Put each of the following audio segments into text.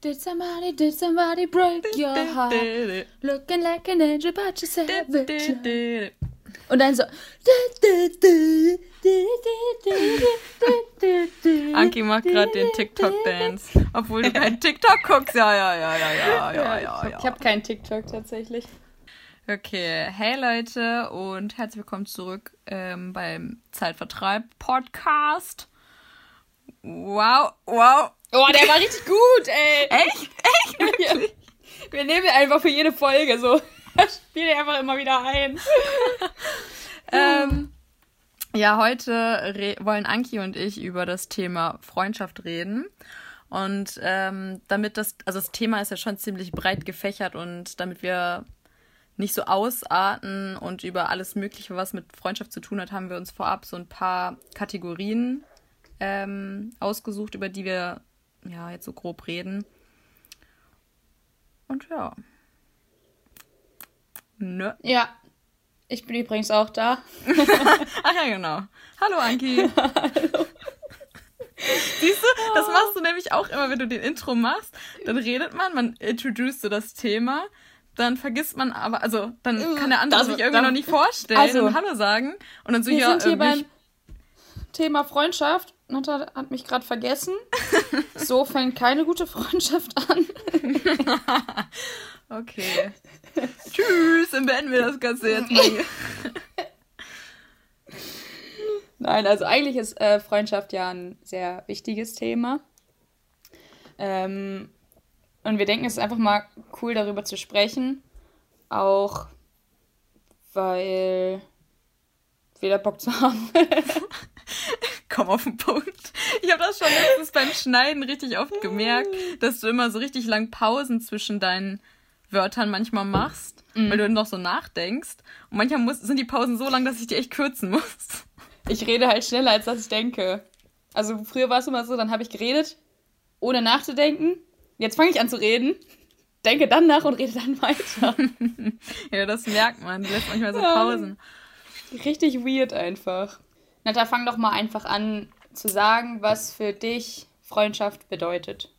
Did somebody, did somebody break your heart? Looking like an angel, but you're savage. Und dann so. Anki macht gerade den TikTok-Dance. Obwohl du kein TikTok guckst. Ja, ja, ja, ja, ja, ja, ja. Ich habe keinen TikTok tatsächlich. Okay, hey Leute und herzlich willkommen zurück ähm, beim Zeitvertreib Podcast. Wow, wow. Oh, der war richtig gut, ey. Echt? Echt? Wirklich? Wir nehmen einfach für jede Folge so. Spiel dir einfach immer wieder ein. ähm, ja, heute wollen Anki und ich über das Thema Freundschaft reden. Und ähm, damit das, also das Thema ist ja schon ziemlich breit gefächert und damit wir nicht so ausarten und über alles Mögliche, was mit Freundschaft zu tun hat, haben wir uns vorab so ein paar Kategorien ähm, ausgesucht, über die wir ja jetzt so grob reden. Und ja. Ne? Ja. Ich bin übrigens auch da. Ach ja, genau. Hallo Anki. Hallo. Siehst du, das machst du nämlich auch immer, wenn du den Intro machst. Dann redet man, man introduced so das Thema, dann vergisst man aber, also dann äh, kann der andere das, sich irgendwie dann, noch nicht vorstellen also, und Hallo sagen. Und dann so, wir ja, sind hier beim Thema Freundschaft. Nata hat mich gerade vergessen. so fängt keine gute Freundschaft an. okay. Tschüss, dann beenden wir das Ganze jetzt mal hier. Nein, also eigentlich ist äh, Freundschaft ja ein sehr wichtiges Thema. Ähm, und wir denken, es ist einfach mal cool, darüber zu sprechen. Auch weil wir da Bock zu haben. Komm auf den Punkt. Ich habe das schon letztens beim Schneiden richtig oft gemerkt, dass du immer so richtig lang Pausen zwischen deinen Wörtern manchmal machst, mm. weil du noch so nachdenkst. Und manchmal muss, sind die Pausen so lang, dass ich die echt kürzen muss. Ich rede halt schneller, als dass ich denke. Also früher war es immer so, dann habe ich geredet, ohne nachzudenken. Jetzt fange ich an zu reden, denke dann nach und rede dann weiter. ja, das merkt man. Du lässt manchmal so Pausen. Richtig weird einfach. Nata, fang doch mal einfach an zu sagen, was für dich Freundschaft bedeutet.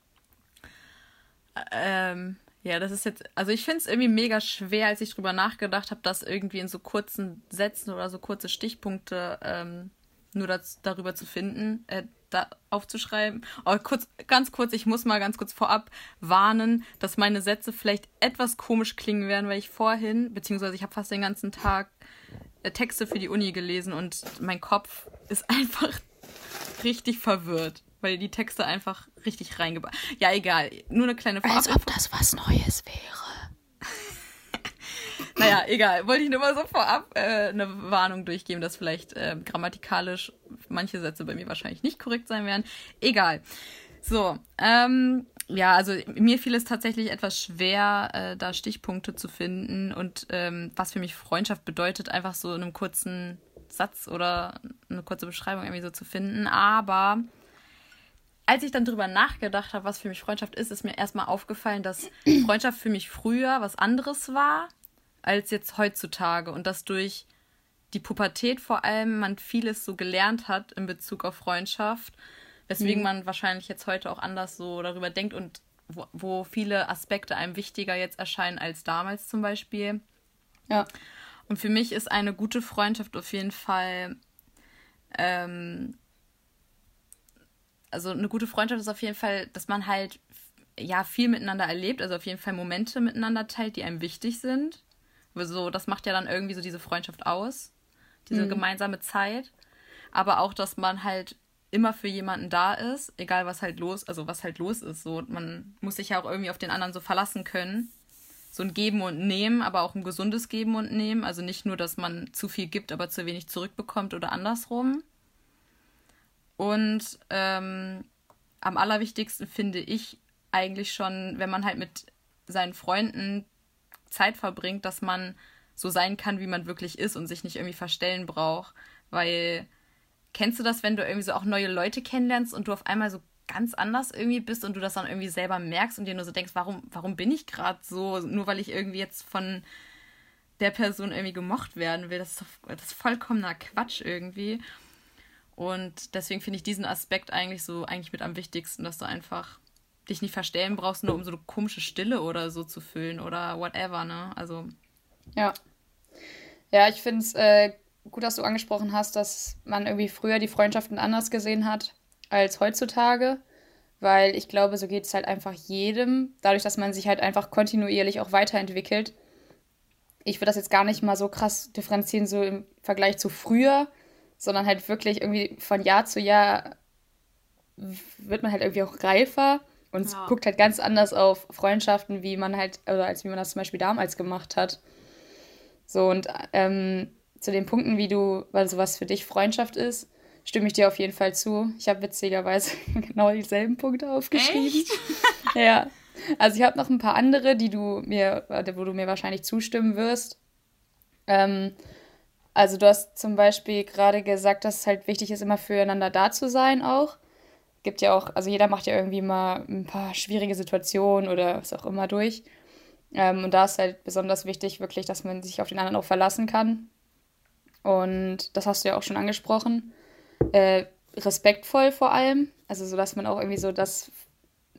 Ähm, ja, das ist jetzt, also ich finde es irgendwie mega schwer, als ich drüber nachgedacht habe, das irgendwie in so kurzen Sätzen oder so kurze Stichpunkte ähm, nur das, darüber zu finden, äh, da aufzuschreiben. Aber kurz, ganz kurz, ich muss mal ganz kurz vorab warnen, dass meine Sätze vielleicht etwas komisch klingen werden, weil ich vorhin, beziehungsweise ich habe fast den ganzen Tag äh, Texte für die Uni gelesen und mein Kopf ist einfach richtig verwirrt weil die Texte einfach richtig reingebaut. Ja, egal. Nur eine kleine Vorab Als ob das was Neues wäre. Naja, egal. Wollte ich nur mal so vorab äh, eine Warnung durchgeben, dass vielleicht äh, grammatikalisch manche Sätze bei mir wahrscheinlich nicht korrekt sein werden. Egal. So, ähm, ja, also mir fiel es tatsächlich etwas schwer, äh, da Stichpunkte zu finden und ähm, was für mich Freundschaft bedeutet, einfach so in einem kurzen Satz oder eine kurze Beschreibung irgendwie so zu finden. Aber als ich dann drüber nachgedacht habe, was für mich Freundschaft ist, ist mir erstmal aufgefallen, dass Freundschaft für mich früher was anderes war als jetzt heutzutage und dass durch die Pubertät vor allem man vieles so gelernt hat in Bezug auf Freundschaft, weswegen mhm. man wahrscheinlich jetzt heute auch anders so darüber denkt und wo, wo, viele Aspekte einem wichtiger jetzt erscheinen als damals zum Beispiel. Ja. Und für mich ist eine gute Freundschaft auf jeden Fall ähm, also eine gute Freundschaft ist auf jeden Fall, dass man halt ja viel miteinander erlebt, also auf jeden Fall Momente miteinander teilt, die einem wichtig sind. So, das macht ja dann irgendwie so diese Freundschaft aus, diese mhm. gemeinsame Zeit. Aber auch, dass man halt immer für jemanden da ist, egal was halt los, also was halt los ist. So, man muss sich ja auch irgendwie auf den anderen so verlassen können. So ein Geben und Nehmen, aber auch ein gesundes Geben und Nehmen. Also nicht nur, dass man zu viel gibt, aber zu wenig zurückbekommt oder andersrum. Und ähm, am allerwichtigsten finde ich eigentlich schon, wenn man halt mit seinen Freunden Zeit verbringt, dass man so sein kann, wie man wirklich ist und sich nicht irgendwie verstellen braucht. Weil kennst du das, wenn du irgendwie so auch neue Leute kennenlernst und du auf einmal so ganz anders irgendwie bist und du das dann irgendwie selber merkst und dir nur so denkst, warum, warum bin ich gerade so, nur weil ich irgendwie jetzt von der Person irgendwie gemocht werden will. Das ist, doch, das ist vollkommener Quatsch irgendwie. Und deswegen finde ich diesen Aspekt eigentlich so eigentlich mit am wichtigsten, dass du einfach dich nicht verstellen brauchst, nur um so eine komische Stille oder so zu füllen oder whatever, ne? Also. Ja. Ja, ich finde es äh, gut, dass du angesprochen hast, dass man irgendwie früher die Freundschaften anders gesehen hat als heutzutage. Weil ich glaube, so geht es halt einfach jedem, dadurch, dass man sich halt einfach kontinuierlich auch weiterentwickelt. Ich würde das jetzt gar nicht mal so krass differenzieren, so im Vergleich zu früher, sondern halt wirklich irgendwie von Jahr zu Jahr wird man halt irgendwie auch reifer und ja. guckt halt ganz anders auf Freundschaften, wie man halt, oder als wie man das zum Beispiel damals gemacht hat. So, und ähm, zu den Punkten, wie du, weil sowas für dich Freundschaft ist, stimme ich dir auf jeden Fall zu. Ich habe witzigerweise genau dieselben Punkte aufgeschrieben. Echt? ja. Also ich habe noch ein paar andere, die du mir, wo du mir wahrscheinlich zustimmen wirst. Ähm, also du hast zum Beispiel gerade gesagt, dass es halt wichtig ist, immer füreinander da zu sein auch. Gibt ja auch, also jeder macht ja irgendwie mal ein paar schwierige Situationen oder was auch immer durch. Ähm, und da ist halt besonders wichtig, wirklich, dass man sich auf den anderen auch verlassen kann. Und das hast du ja auch schon angesprochen. Äh, respektvoll vor allem. Also so, dass man auch irgendwie so das,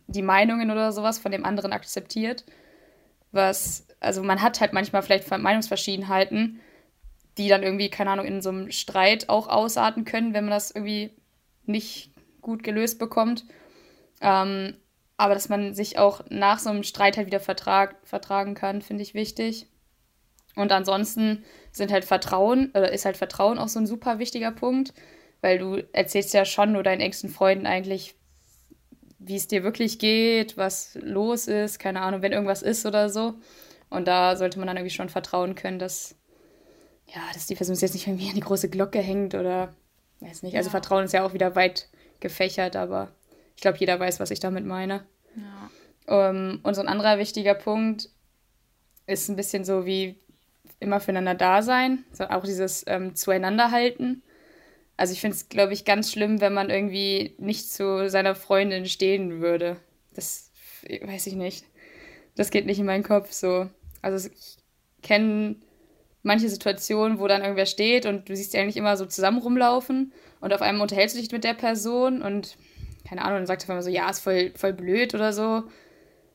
die Meinungen oder sowas von dem anderen akzeptiert. Was, also man hat halt manchmal vielleicht Meinungsverschiedenheiten, die dann irgendwie, keine Ahnung, in so einem Streit auch ausarten können, wenn man das irgendwie nicht gut gelöst bekommt. Ähm, aber dass man sich auch nach so einem Streit halt wieder vertrag, vertragen kann, finde ich wichtig. Und ansonsten sind halt Vertrauen, oder ist halt Vertrauen auch so ein super wichtiger Punkt, weil du erzählst ja schon nur deinen engsten Freunden eigentlich, wie es dir wirklich geht, was los ist, keine Ahnung, wenn irgendwas ist oder so. Und da sollte man dann irgendwie schon vertrauen können, dass, ja, dass die Person jetzt nicht irgendwie an die große Glocke hängt oder weiß nicht. Also Vertrauen ist ja auch wieder weit gefächert, aber ich glaube, jeder weiß, was ich damit meine. Ja. Um, ähm, und so ein anderer wichtiger Punkt ist ein bisschen so wie immer füreinander da sein, so auch dieses ähm, Zueinander halten. Also ich finde es, glaube ich, ganz schlimm, wenn man irgendwie nicht zu seiner Freundin stehen würde. Das weiß ich nicht. Das geht nicht in meinen Kopf so. Also ich kenne manche Situationen, wo dann irgendwer steht und du siehst die eigentlich immer so zusammen rumlaufen und auf einmal unterhältst du dich mit der Person und keine Ahnung, dann sagt er immer so, ja, ist voll, voll blöd oder so,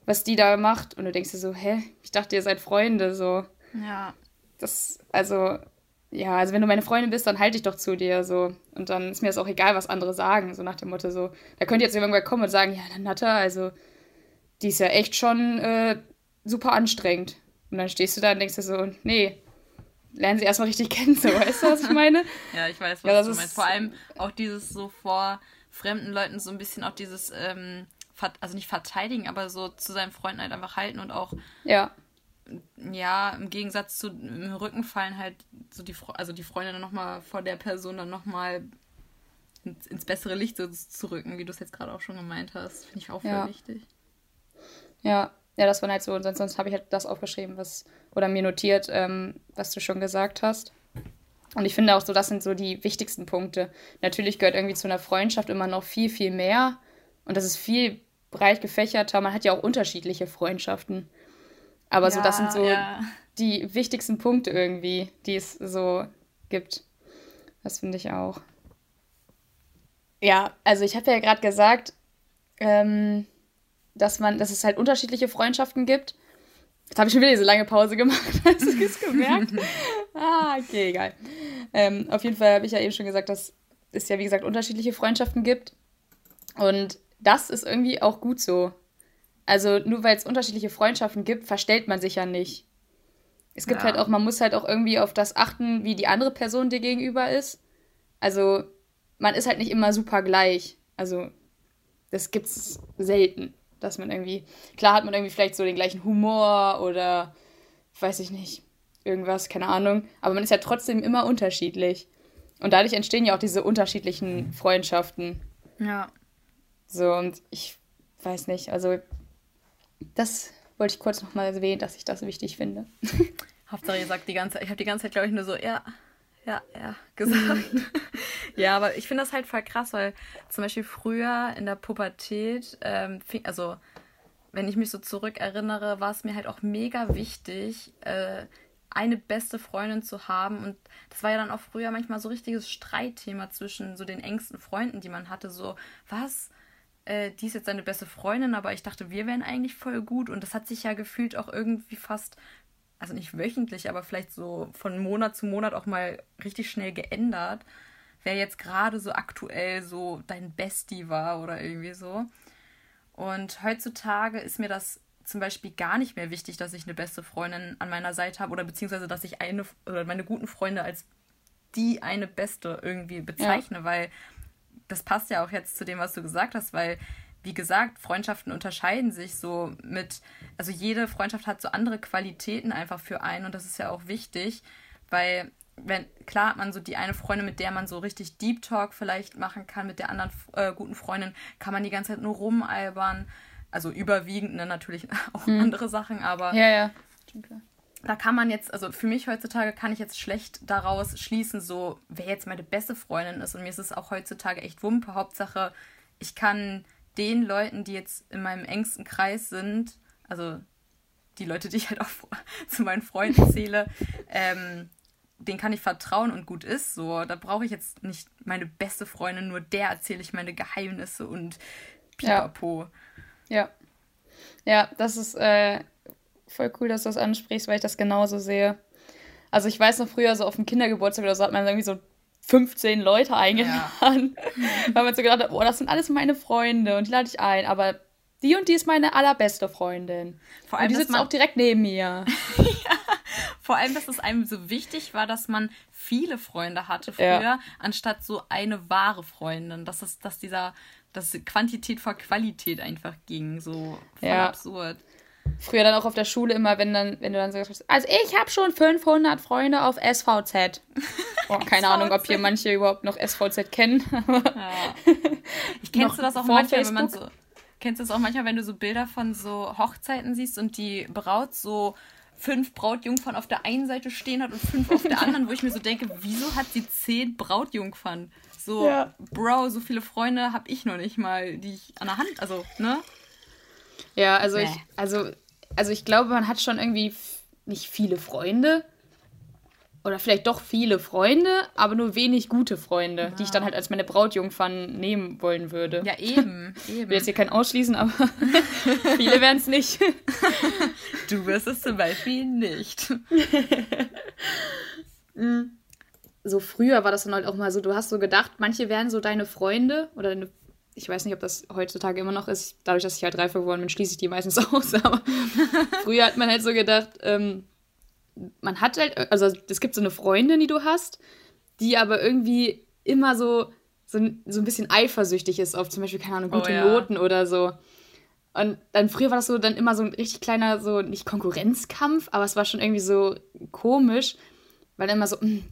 was die da macht. Und du denkst dir so, hä, ich dachte, ihr seid Freunde, so. Ja. Das, also, ja, also wenn du meine Freundin bist, dann halte ich doch zu dir, so. Und dann ist mir das auch egal, was andere sagen, so nach dem Motto, so. Da könnte jetzt irgendwann kommen und sagen, ja, dann Natta, also, die ist ja echt schon äh, super anstrengend. Und dann stehst du da und denkst dir so, nee, lernen sie erstmal richtig kennen, so, weißt du, was ich meine? ja, ich weiß, was ja, du meinst. Vor allem auch dieses so vor fremden Leuten so ein bisschen auch dieses, ähm, also nicht verteidigen, aber so zu seinen Freunden halt einfach halten und auch. Ja. Ja, im Gegensatz zu im Rücken fallen halt so die, also die Freunde dann nochmal vor der Person dann nochmal ins, ins bessere Licht so zu rücken, wie du es jetzt gerade auch schon gemeint hast. Finde ich auch voll ja. wichtig. Ja, ja, das war halt so. Und sonst, sonst habe ich halt das aufgeschrieben, was, oder mir notiert, ähm, was du schon gesagt hast. Und ich finde auch so, das sind so die wichtigsten Punkte. Natürlich gehört irgendwie zu einer Freundschaft immer noch viel, viel mehr. Und das ist viel breit gefächerter. Man hat ja auch unterschiedliche Freundschaften. Aber ja, so, das sind so ja. die wichtigsten Punkte irgendwie, die es so gibt. Das finde ich auch. Ja, also ich habe ja gerade gesagt, ähm, dass man, dass es halt unterschiedliche Freundschaften gibt. Jetzt habe ich schon wieder diese lange Pause gemacht. Hast du es gemerkt? ah, okay, egal. Ähm, auf jeden Fall habe ich ja eben schon gesagt, dass es ja, wie gesagt, unterschiedliche Freundschaften gibt. Und das ist irgendwie auch gut so. Also nur weil es unterschiedliche Freundschaften gibt, verstellt man sich ja nicht. Es gibt ja. halt auch, man muss halt auch irgendwie auf das achten, wie die andere Person dir gegenüber ist. Also man ist halt nicht immer super gleich. Also das gibt's selten, dass man irgendwie, klar hat man irgendwie vielleicht so den gleichen Humor oder weiß ich nicht, irgendwas, keine Ahnung. Aber man ist ja trotzdem immer unterschiedlich. Und dadurch entstehen ja auch diese unterschiedlichen Freundschaften. Ja. So, und ich weiß nicht, also das wollte ich kurz nochmal erwähnen, dass ich das wichtig finde. Hauptsache, ihr sagt die ganze Zeit, ich habe die ganze Zeit, glaube ich, nur so, ja, ja, ja, gesagt. ja, aber ich finde das halt voll krass, weil zum Beispiel früher in der Pubertät, ähm, also wenn ich mich so zurückerinnere, war es mir halt auch mega wichtig, äh, eine beste Freundin zu haben. Und das war ja dann auch früher manchmal so richtiges Streitthema zwischen so den engsten Freunden, die man hatte. So, was? Äh, die ist jetzt seine beste Freundin, aber ich dachte, wir wären eigentlich voll gut. Und das hat sich ja gefühlt auch irgendwie fast, also nicht wöchentlich, aber vielleicht so von Monat zu Monat auch mal richtig schnell geändert. Wer jetzt gerade so aktuell so dein Bestie war oder irgendwie so. Und heutzutage ist mir das zum Beispiel gar nicht mehr wichtig, dass ich eine beste Freundin an meiner Seite habe oder beziehungsweise, dass ich eine oder meine guten Freunde als die eine beste irgendwie bezeichne, ja. weil das passt ja auch jetzt zu dem, was du gesagt hast, weil wie gesagt, Freundschaften unterscheiden sich so mit, also jede Freundschaft hat so andere Qualitäten einfach für einen und das ist ja auch wichtig, weil wenn klar hat man so die eine Freundin, mit der man so richtig Deep Talk vielleicht machen kann, mit der anderen äh, guten Freundin kann man die ganze Zeit nur rumalbern also überwiegend ne, natürlich auch hm. andere Sachen, aber ja, ja. da kann man jetzt, also für mich heutzutage kann ich jetzt schlecht daraus schließen, so wer jetzt meine beste Freundin ist. Und mir ist es auch heutzutage echt Wumpe. Hauptsache, ich kann den Leuten, die jetzt in meinem engsten Kreis sind, also die Leute, die ich halt auch zu meinen Freunden zähle, ähm, den kann ich vertrauen und gut ist. So, da brauche ich jetzt nicht meine beste Freundin, nur der erzähle ich meine Geheimnisse und pipapo. Ja. Ja. Ja, das ist äh, voll cool, dass du das ansprichst, weil ich das genauso sehe. Also ich weiß noch früher, so auf dem Kindergeburtstag oder so hat man irgendwie so 15 Leute eingeladen. Ja. weil man so gedacht hat, oh, das sind alles meine Freunde und die lade ich ein. Aber die und die ist meine allerbeste Freundin. Vor allem, und die sitzt auch direkt neben mir. Vor allem, dass es einem so wichtig war, dass man viele Freunde hatte früher, ja. anstatt so eine wahre Freundin. Dass, es, dass dieser dass Quantität vor Qualität einfach ging. So voll ja. absurd. Früher dann auch auf der Schule immer, wenn dann, wenn du dann sagst, also ich habe schon 500 Freunde auf SVZ. Oh, keine Ahnung, ob hier manche überhaupt noch SVZ kennen. ja. Ich kennst du das auch manchmal, Facebook? wenn man so kennst du das auch manchmal, wenn du so Bilder von so Hochzeiten siehst und die Braut so fünf Brautjungfern auf der einen Seite stehen hat und fünf auf der anderen, wo ich mir so denke, wieso hat sie zehn Brautjungfern? So, ja. Bro, so viele Freunde habe ich noch nicht mal, die ich an der Hand, also, ne? Ja, also nee. ich, also, also ich glaube, man hat schon irgendwie nicht viele Freunde. Oder vielleicht doch viele Freunde, aber nur wenig gute Freunde, ja. die ich dann halt als meine Brautjungfern nehmen wollen würde. Ja, eben. eben. Ich will jetzt hier keinen ausschließen, aber viele werden es nicht. Du wirst es zum Beispiel nicht. mhm so früher war das dann halt auch mal so, du hast so gedacht, manche wären so deine Freunde oder deine, ich weiß nicht, ob das heutzutage immer noch ist, dadurch, dass ich halt reif geworden bin, schließe ich die meistens aus, aber früher hat man halt so gedacht, ähm, man hat halt, also es gibt so eine Freundin, die du hast, die aber irgendwie immer so, so, so ein bisschen eifersüchtig ist auf zum Beispiel, keine Ahnung, gute oh, ja. Noten oder so. Und dann früher war das so dann immer so ein richtig kleiner, so nicht Konkurrenzkampf, aber es war schon irgendwie so komisch, weil dann immer so, hm,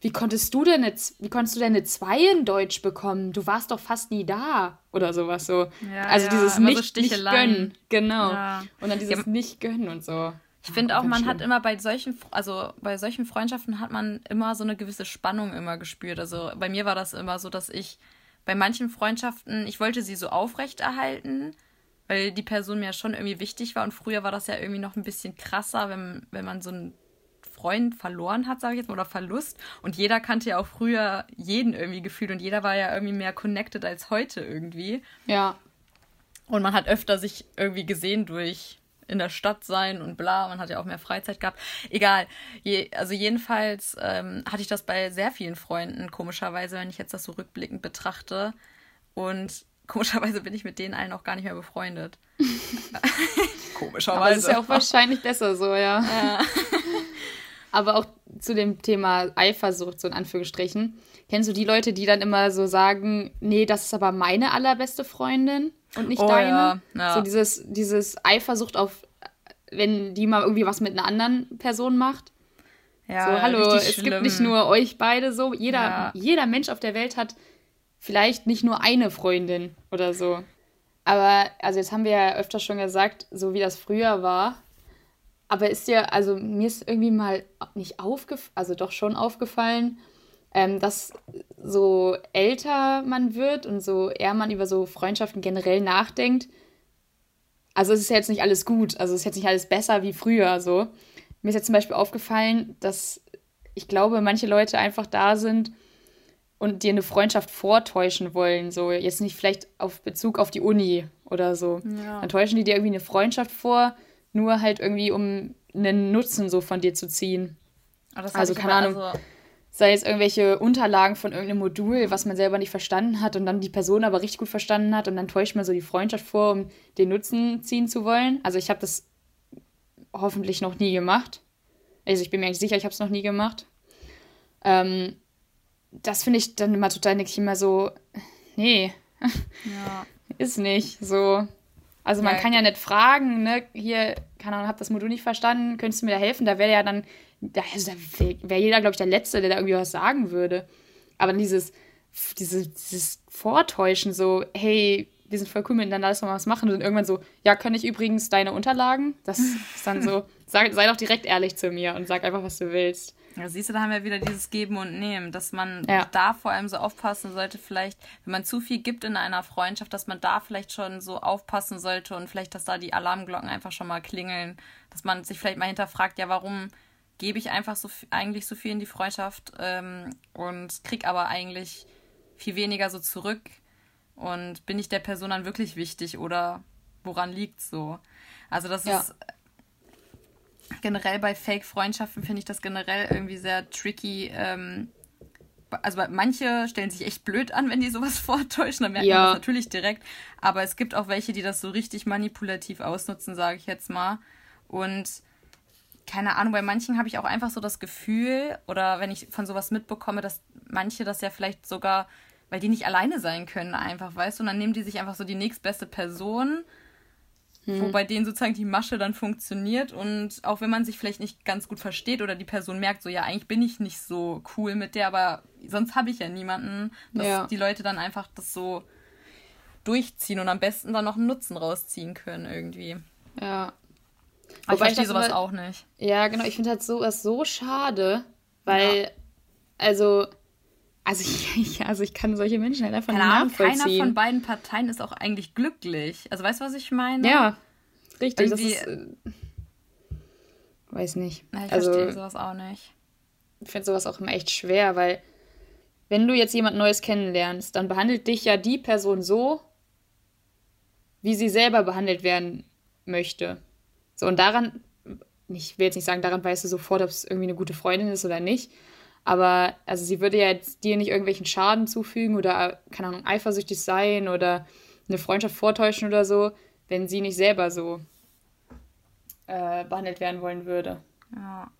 wie konntest du denn jetzt, wie konntest du denn eine 2 in Deutsch bekommen? Du warst doch fast nie da oder sowas so. Ja, also ja, dieses nicht, so nicht gönnen, genau. Ja. Und dann dieses nicht gönnen und so. Ich finde auch, man schlimm. hat immer bei solchen, also bei solchen Freundschaften hat man immer so eine gewisse Spannung immer gespürt. Also bei mir war das immer so, dass ich bei manchen Freundschaften, ich wollte sie so aufrechterhalten, weil die Person mir schon irgendwie wichtig war. Und früher war das ja irgendwie noch ein bisschen krasser, wenn, wenn man so ein Freund verloren hat, sage ich jetzt mal, oder Verlust. Und jeder kannte ja auch früher jeden irgendwie gefühlt und jeder war ja irgendwie mehr connected als heute irgendwie. Ja. Und man hat öfter sich irgendwie gesehen durch in der Stadt sein und bla. Man hat ja auch mehr Freizeit gehabt. Egal. Je, also jedenfalls ähm, hatte ich das bei sehr vielen Freunden, komischerweise, wenn ich jetzt das so rückblickend betrachte. Und komischerweise bin ich mit denen allen auch gar nicht mehr befreundet. komischerweise. Aber das ist ja auch wahrscheinlich besser so, ja. ja. Aber auch zu dem Thema Eifersucht, so in Anführungsstrichen. Kennst du die Leute, die dann immer so sagen, nee, das ist aber meine allerbeste Freundin und nicht oh, deine? Ja, ja. So dieses, dieses Eifersucht auf, wenn die mal irgendwie was mit einer anderen Person macht. Ja, so, hallo, es schlimm. gibt nicht nur euch beide so. Jeder, ja. jeder Mensch auf der Welt hat vielleicht nicht nur eine Freundin oder so. Aber, also jetzt haben wir ja öfter schon gesagt, so wie das früher war, aber ist dir, also mir ist irgendwie mal nicht aufgefallen, also doch schon aufgefallen, ähm, dass so älter man wird und so eher man über so Freundschaften generell nachdenkt. Also es ist jetzt nicht alles gut, also es ist jetzt nicht alles besser wie früher so. mir ist jetzt zum Beispiel aufgefallen, dass ich glaube, manche Leute einfach da sind und dir eine Freundschaft vortäuschen wollen. So, jetzt nicht vielleicht auf Bezug auf die Uni oder so. Ja. Dann täuschen die dir irgendwie eine Freundschaft vor, nur halt irgendwie, um einen Nutzen so von dir zu ziehen. also, keine Ahnung. Also sei es irgendwelche Unterlagen von irgendeinem Modul, was man selber nicht verstanden hat und dann die Person aber richtig gut verstanden hat und dann täuscht man so die Freundschaft vor, um den Nutzen ziehen zu wollen. Also ich habe das hoffentlich noch nie gemacht. Also ich bin mir eigentlich sicher, ich habe es noch nie gemacht. Ähm, das finde ich dann immer total, denke ich immer so, nee, ja. ist nicht so. Also man ja. kann ja nicht fragen, ne, hier, keine Ahnung, hab das Modul nicht verstanden, könntest du mir da helfen? Da wäre ja dann, da, also da wäre jeder, glaube ich, der Letzte, der da irgendwie was sagen würde. Aber dann dieses, dieses, dieses Vortäuschen, so, hey, wir sind voll cool miteinander, lass mal was machen. Und irgendwann so, ja, kann ich übrigens deine Unterlagen? Das ist dann so, sag, sei doch direkt ehrlich zu mir und sag einfach, was du willst. Ja, siehst du, da haben wir wieder dieses Geben und Nehmen, dass man ja. da vor allem so aufpassen sollte, vielleicht, wenn man zu viel gibt in einer Freundschaft, dass man da vielleicht schon so aufpassen sollte und vielleicht, dass da die Alarmglocken einfach schon mal klingeln, dass man sich vielleicht mal hinterfragt, ja, warum gebe ich einfach so eigentlich so viel in die Freundschaft ähm, und krieg aber eigentlich viel weniger so zurück und bin ich der Person dann wirklich wichtig oder woran liegt's so? Also das ja. ist generell bei Fake-Freundschaften finde ich das generell irgendwie sehr tricky. Ähm, also manche stellen sich echt blöd an, wenn die sowas vortäuschen, dann merkt ja. man das natürlich direkt. Aber es gibt auch welche, die das so richtig manipulativ ausnutzen, sage ich jetzt mal. Und keine Ahnung, bei manchen habe ich auch einfach so das Gefühl, oder wenn ich von sowas mitbekomme, dass manche das ja vielleicht sogar, weil die nicht alleine sein können, einfach, weißt du, und dann nehmen die sich einfach so die nächstbeste Person hm. Wo bei denen sozusagen die Masche dann funktioniert und auch wenn man sich vielleicht nicht ganz gut versteht oder die Person merkt, so ja, eigentlich bin ich nicht so cool mit der, aber sonst habe ich ja niemanden, dass ja. die Leute dann einfach das so durchziehen und am besten dann noch einen Nutzen rausziehen können irgendwie. Ja. Aber ich verstehe sowas halt, auch nicht. Ja, genau. Ich finde halt sowas so schade, weil, ja. also, also ich, also ich kann solche Menschen halt einfach nicht nachvollziehen. Keiner von beiden Parteien ist auch eigentlich glücklich. Also weißt du, was ich meine? Ja, richtig. Irgendwie, das ist, äh, weiß nicht. Ich also, verstehe sowas auch nicht. Ich finde sowas auch immer echt schwer, weil wenn du jetzt jemand Neues kennenlernst, dann behandelt dich ja die Person so, wie sie selber behandelt werden möchte. So, und daran, ich will jetzt nicht sagen, daran weißt du sofort, ob es irgendwie eine gute Freundin ist oder nicht, aber also sie würde ja jetzt dir nicht irgendwelchen Schaden zufügen oder, keine Ahnung, eifersüchtig sein oder eine Freundschaft vortäuschen oder so, wenn sie nicht selber so äh, behandelt werden wollen würde. Ja.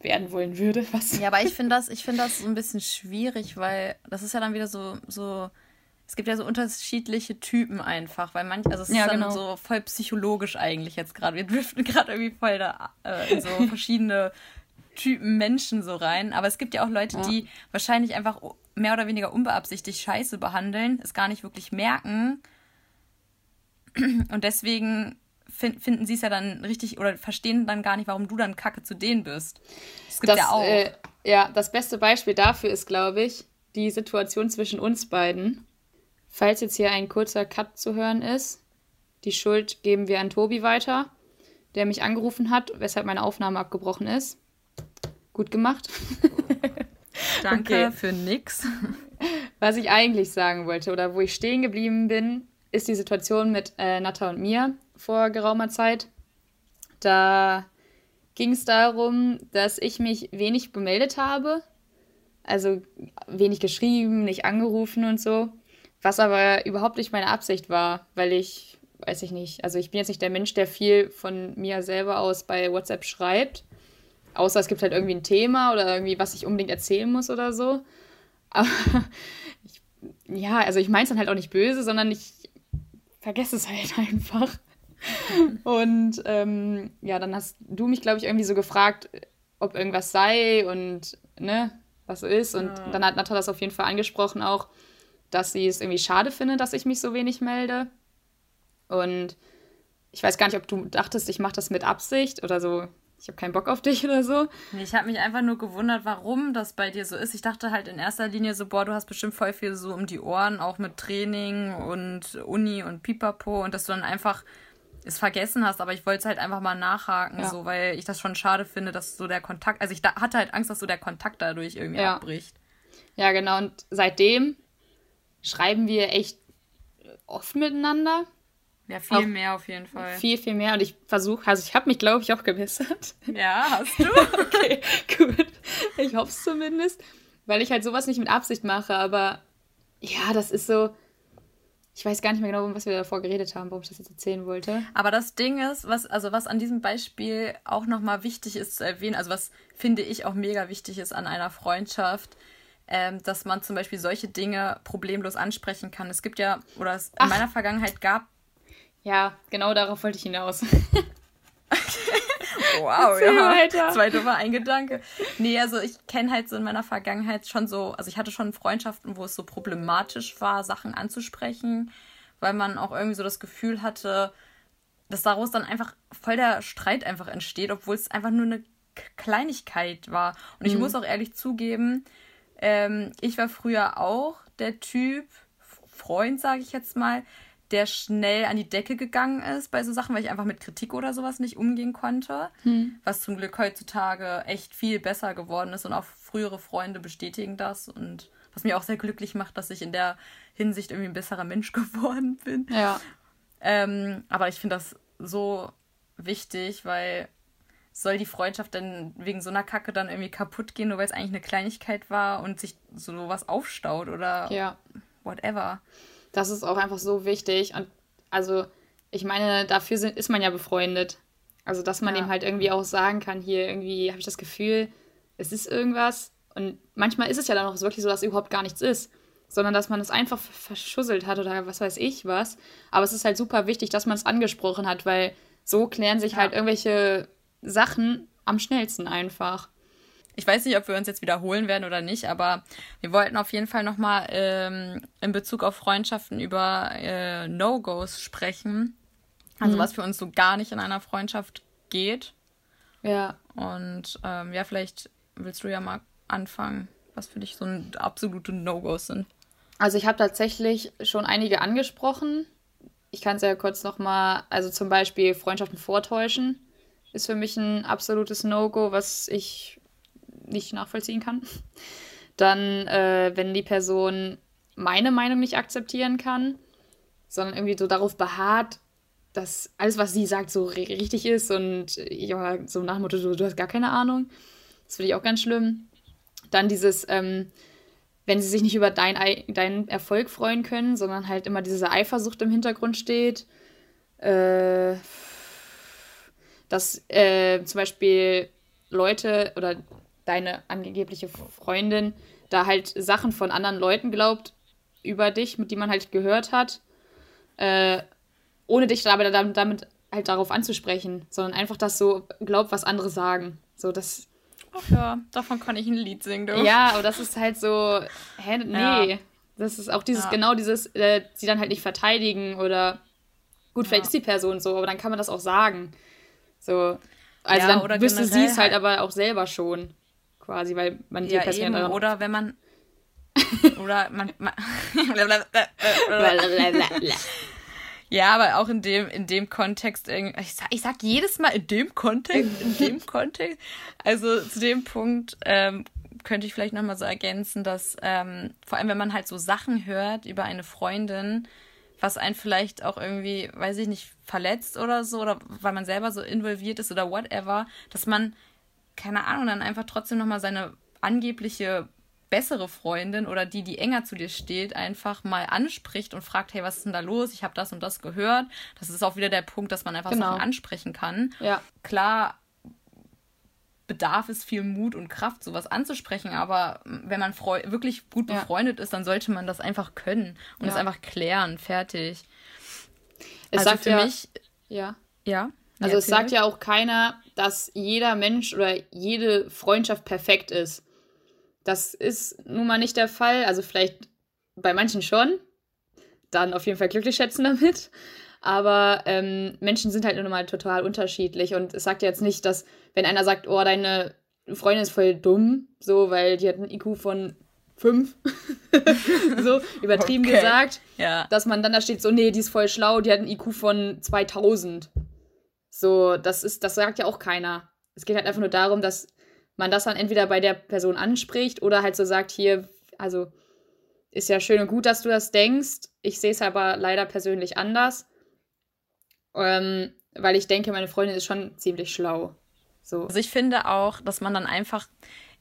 Werden wollen würde, was? Ja, aber ich finde das, ich das so ein bisschen schwierig, weil das ist ja dann wieder so, so es gibt ja so unterschiedliche Typen einfach, weil manche, also es ja, ist dann genau. so voll psychologisch eigentlich jetzt gerade. Wir driften gerade irgendwie voll da äh, in so verschiedene Typen Menschen so rein. Aber es gibt ja auch Leute, ja. die wahrscheinlich einfach mehr oder weniger unbeabsichtigt Scheiße behandeln, es gar nicht wirklich merken. Und deswegen find, finden sie es ja dann richtig oder verstehen dann gar nicht, warum du dann Kacke zu denen bist. Das gibt ja auch. Äh, ja, das beste Beispiel dafür ist, glaube ich, die Situation zwischen uns beiden. Falls jetzt hier ein kurzer Cut zu hören ist, die Schuld geben wir an Tobi weiter, der mich angerufen hat, weshalb meine Aufnahme abgebrochen ist. Gut gemacht. Danke okay. für nix. Was ich eigentlich sagen wollte oder wo ich stehen geblieben bin, ist die Situation mit äh, Natta und mir vor geraumer Zeit. Da ging es darum, dass ich mich wenig bemeldet habe. Also wenig geschrieben, nicht angerufen und so. Was aber überhaupt nicht meine Absicht war, weil ich, weiß ich nicht, also ich bin jetzt nicht der Mensch, der viel von mir selber aus bei WhatsApp schreibt. Außer es gibt halt irgendwie ein Thema oder irgendwie, was ich unbedingt erzählen muss oder so. Aber ich, ja, also ich meine es dann halt auch nicht böse, sondern ich vergesse es halt einfach. Und ähm, ja, dann hast du mich, glaube ich, irgendwie so gefragt, ob irgendwas sei und ne, was so ist. Und ja. dann hat Natalia das auf jeden Fall angesprochen auch, dass sie es irgendwie schade findet, dass ich mich so wenig melde. Und ich weiß gar nicht, ob du dachtest, ich mache das mit Absicht oder so ich habe keinen Bock auf dich oder so. Ich habe mich einfach nur gewundert, warum das bei dir so ist. Ich dachte halt in erster Linie so, boah, du hast bestimmt voll viel so um die Ohren, auch mit Training und Uni und Pipapo und dass du dann einfach es vergessen hast, aber ich wollte es halt einfach mal nachhaken, ja. so, weil ich das schon schade finde, dass so der Kontakt, also ich da, hatte halt Angst, dass so der Kontakt dadurch irgendwie ja. abbricht. Ja, genau. Und seitdem schreiben wir echt oft miteinander. Ja, viel auch mehr auf jeden Fall. Viel, viel mehr. Und ich versuche, also ich habe mich, glaube ich, auch gebessert. Ja, hast du? okay, gut. Ich hoffe es zumindest. Weil ich halt sowas nicht mit Absicht mache, aber ja, das ist so ich weiß gar nicht mehr genau, um was wir davor geredet haben, warum ich das jetzt erzählen wollte. Aber das Ding ist, was, also was an diesem Beispiel auch nochmal wichtig ist zu erwähnen, also was finde ich auch mega wichtig ist an einer Freundschaft, ähm, dass man zum Beispiel solche Dinge problemlos ansprechen kann. Es gibt ja, oder es in meiner Vergangenheit gab. Ja, genau darauf wollte ich hinaus. Wow, ja. Weiter. Zwei dumme ein Gedanke. Nee, also ich kenne halt so in meiner Vergangenheit schon so, also ich hatte schon Freundschaften, wo es so problematisch war, Sachen anzusprechen, weil man auch irgendwie so das Gefühl hatte, dass daraus dann einfach voll der Streit einfach entsteht, obwohl es einfach nur eine Kleinigkeit war. Und ich mhm. muss auch ehrlich zugeben, ähm, ich war früher auch der Typ, Freund, sage ich jetzt mal, der schnell an die Decke gegangen ist bei so Sachen, weil ich einfach mit Kritik oder sowas nicht umgehen konnte. Hm. Was zum Glück heutzutage echt viel besser geworden ist und auch frühere Freunde bestätigen das und was mir auch sehr glücklich macht, dass ich in der Hinsicht irgendwie ein besserer Mensch geworden bin. Ja. Ähm, aber ich finde das so wichtig, weil soll die Freundschaft denn wegen so einer Kacke dann irgendwie kaputt gehen, nur weil es eigentlich eine Kleinigkeit war und sich so was aufstaut oder ja. whatever das ist auch einfach so wichtig. Und also, ich meine, dafür sind, ist man ja befreundet. Also, dass man ja. dem halt irgendwie auch sagen kann, hier irgendwie habe ich das Gefühl, es ist irgendwas. Und manchmal ist es ja dann auch wirklich so, dass überhaupt gar nichts ist. Sondern dass man es einfach verschusselt hat oder was weiß ich was. Aber es ist halt super wichtig, dass man es angesprochen hat, weil so klären sich ja. halt irgendwelche Sachen am schnellsten einfach. Ich weiß nicht, ob wir uns jetzt wiederholen werden oder nicht, aber wir wollten auf jeden Fall nochmal ähm, in Bezug auf Freundschaften über äh, No-Gos sprechen. Also mhm. was für uns so gar nicht in einer Freundschaft geht. Ja. Und ähm, ja, vielleicht willst du ja mal anfangen, was für dich so absolute No-Gos sind. Also ich habe tatsächlich schon einige angesprochen. Ich kann es ja kurz nochmal, also zum Beispiel Freundschaften vortäuschen ist für mich ein absolutes No-Go, was ich nicht nachvollziehen kann. Dann, äh, wenn die Person meine Meinung nicht akzeptieren kann, sondern irgendwie so darauf beharrt, dass alles, was sie sagt, so richtig ist und ja, so nach dem Motto, du, du hast gar keine Ahnung. Das finde ich auch ganz schlimm. Dann dieses, ähm, wenn sie sich nicht über dein, deinen Erfolg freuen können, sondern halt immer diese Eifersucht im Hintergrund steht. Äh, dass äh, zum Beispiel Leute oder deine angebliche Freundin da halt Sachen von anderen Leuten glaubt über dich, mit die man halt gehört hat, äh, ohne dich aber damit, damit halt darauf anzusprechen, sondern einfach das so glaubt, was andere sagen. So, das. Ach ja, davon kann ich ein Lied singen, du. Ja, aber das ist halt so, hä, nee. Ja. Das ist auch dieses, ja. genau dieses, äh, sie dann halt nicht verteidigen oder gut, vielleicht ja. ist die Person so, aber dann kann man das auch sagen. So. Also dann wüsste sie es halt, halt aber auch selber schon quasi, weil man die ja, Person eben, oder wenn man oder man, man ja, aber auch in dem in dem Kontext ich sag, ich sag jedes Mal in dem Kontext, in dem Kontext, also zu dem Punkt ähm, könnte ich vielleicht nochmal so ergänzen, dass ähm, vor allem wenn man halt so Sachen hört über eine Freundin, was einen vielleicht auch irgendwie, weiß ich nicht, verletzt oder so, oder weil man selber so involviert ist oder whatever, dass man keine Ahnung, dann einfach trotzdem nochmal seine angebliche bessere Freundin oder die, die enger zu dir steht, einfach mal anspricht und fragt, hey, was ist denn da los? Ich habe das und das gehört. Das ist auch wieder der Punkt, dass man einfach genau. Sachen ansprechen kann. Ja. Klar bedarf es viel Mut und Kraft, sowas anzusprechen, aber wenn man wirklich gut befreundet ja. ist, dann sollte man das einfach können und es einfach klären, fertig. Es also sagt für ja, mich, ja. Ja. Also es sagt ja auch keiner, dass jeder Mensch oder jede Freundschaft perfekt ist. Das ist nun mal nicht der Fall. Also vielleicht bei manchen schon. Dann auf jeden Fall glücklich schätzen damit. Aber ähm, Menschen sind halt nun mal total unterschiedlich. Und es sagt ja jetzt nicht, dass, wenn einer sagt, oh, deine Freundin ist voll dumm, so, weil die hat einen IQ von fünf, so übertrieben okay. gesagt, ja. dass man dann da steht, so, nee, die ist voll schlau, die hat einen IQ von 2000. So, das ist, das sagt ja auch keiner. Es geht halt einfach nur darum, dass man das dann entweder bei der Person anspricht oder halt so sagt, hier, also ist ja schön und gut, dass du das denkst. Ich sehe es aber leider persönlich anders. Ähm, weil ich denke, meine Freundin ist schon ziemlich schlau. So. Also ich finde auch, dass man dann einfach,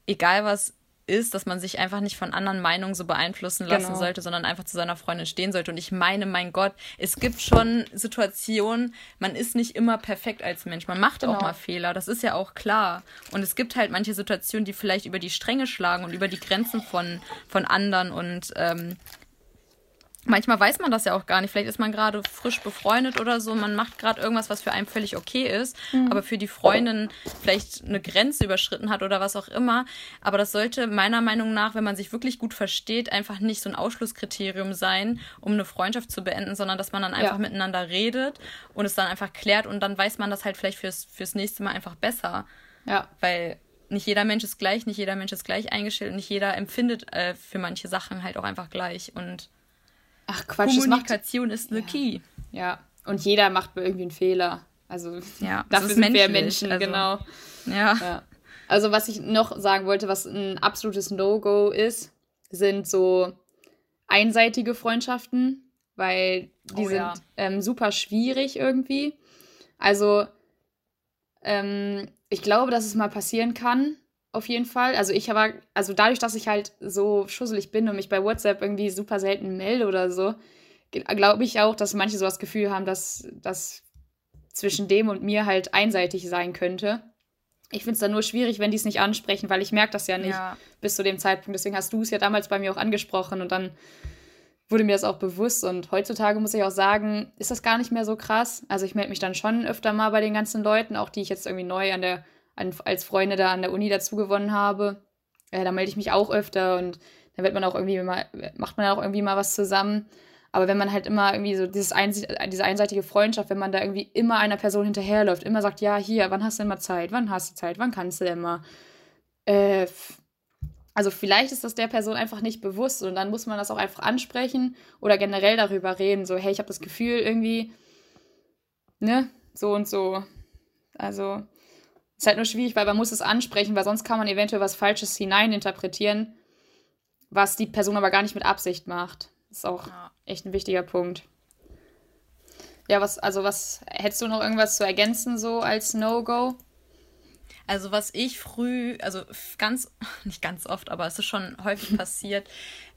egal was ist, dass man sich einfach nicht von anderen Meinungen so beeinflussen lassen genau. sollte, sondern einfach zu seiner Freundin stehen sollte. Und ich meine, mein Gott, es gibt schon Situationen, man ist nicht immer perfekt als Mensch. Man macht genau. auch mal Fehler, das ist ja auch klar. Und es gibt halt manche Situationen, die vielleicht über die Stränge schlagen und über die Grenzen von, von anderen. Und ähm, manchmal weiß man das ja auch gar nicht. Vielleicht ist man gerade frisch befreundet oder so. Man macht gerade irgendwas, was für einen völlig okay ist, mhm. aber für die Freundin vielleicht eine Grenze überschritten hat oder was auch immer. Aber das sollte meiner Meinung nach, wenn man sich wirklich gut versteht, einfach nicht so ein Ausschlusskriterium sein, um eine Freundschaft zu beenden, sondern dass man dann einfach ja. miteinander redet und es dann einfach klärt und dann weiß man das halt vielleicht fürs, fürs nächste Mal einfach besser. Ja. Weil nicht jeder Mensch ist gleich, nicht jeder Mensch ist gleich eingestellt und nicht jeder empfindet äh, für manche Sachen halt auch einfach gleich und Ach Quatsch, Kommunikation macht, ist the ja. key. Ja, und jeder macht irgendwie einen Fehler. Also ja, dafür sind menschlich, wir Menschen, also, genau. Ja. ja. Also was ich noch sagen wollte, was ein absolutes No-Go ist, sind so einseitige Freundschaften, weil die oh, sind ja. ähm, super schwierig irgendwie. Also ähm, ich glaube, dass es mal passieren kann, auf jeden Fall. Also ich habe, also dadurch, dass ich halt so schusselig bin und mich bei WhatsApp irgendwie super selten melde oder so, glaube ich auch, dass manche so das Gefühl haben, dass das zwischen dem und mir halt einseitig sein könnte. Ich finde es dann nur schwierig, wenn die es nicht ansprechen, weil ich merke das ja nicht ja. bis zu dem Zeitpunkt. Deswegen hast du es ja damals bei mir auch angesprochen und dann wurde mir das auch bewusst. Und heutzutage muss ich auch sagen, ist das gar nicht mehr so krass. Also ich melde mich dann schon öfter mal bei den ganzen Leuten, auch die ich jetzt irgendwie neu an der als Freunde da an der Uni dazugewonnen habe. Äh, da melde ich mich auch öfter und dann wird man auch irgendwie mal, macht man auch irgendwie mal was zusammen. Aber wenn man halt immer irgendwie so dieses Einse diese einseitige Freundschaft, wenn man da irgendwie immer einer Person hinterherläuft, immer sagt, ja, hier, wann hast du denn mal Zeit? Wann hast du Zeit? Wann kannst du denn mal? Äh, also vielleicht ist das der Person einfach nicht bewusst und dann muss man das auch einfach ansprechen oder generell darüber reden, so, hey, ich habe das Gefühl irgendwie, ne, so und so. Also ist halt nur schwierig, weil man muss es ansprechen, weil sonst kann man eventuell was Falsches hineininterpretieren, was die Person aber gar nicht mit Absicht macht. Das ist auch ja. echt ein wichtiger Punkt. Ja, was, also was, hättest du noch irgendwas zu ergänzen, so als No-Go? Also was ich früh, also ganz, nicht ganz oft, aber es ist schon häufig passiert,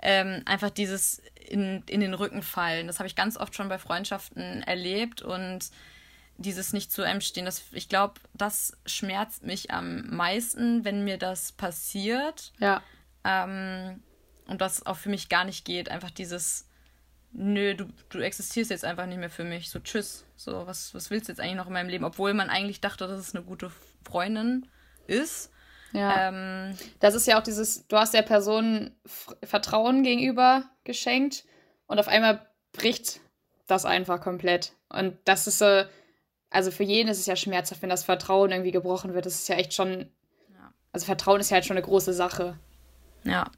ähm, einfach dieses in, in den Rücken fallen. Das habe ich ganz oft schon bei Freundschaften erlebt und dieses nicht zu einem stehen. Das, ich glaube, das schmerzt mich am meisten, wenn mir das passiert. Ja. Ähm, und das auch für mich gar nicht geht. Einfach dieses, nö, du, du existierst jetzt einfach nicht mehr für mich. So, tschüss. So, was, was willst du jetzt eigentlich noch in meinem Leben? Obwohl man eigentlich dachte, dass es eine gute Freundin ist. Ja. Ähm, das ist ja auch dieses, du hast der Person Vertrauen gegenüber geschenkt und auf einmal bricht das einfach komplett. Und das ist so, also für jeden ist es ja schmerzhaft, wenn das Vertrauen irgendwie gebrochen wird. Das ist ja echt schon. Also Vertrauen ist ja halt schon eine große Sache. Ja.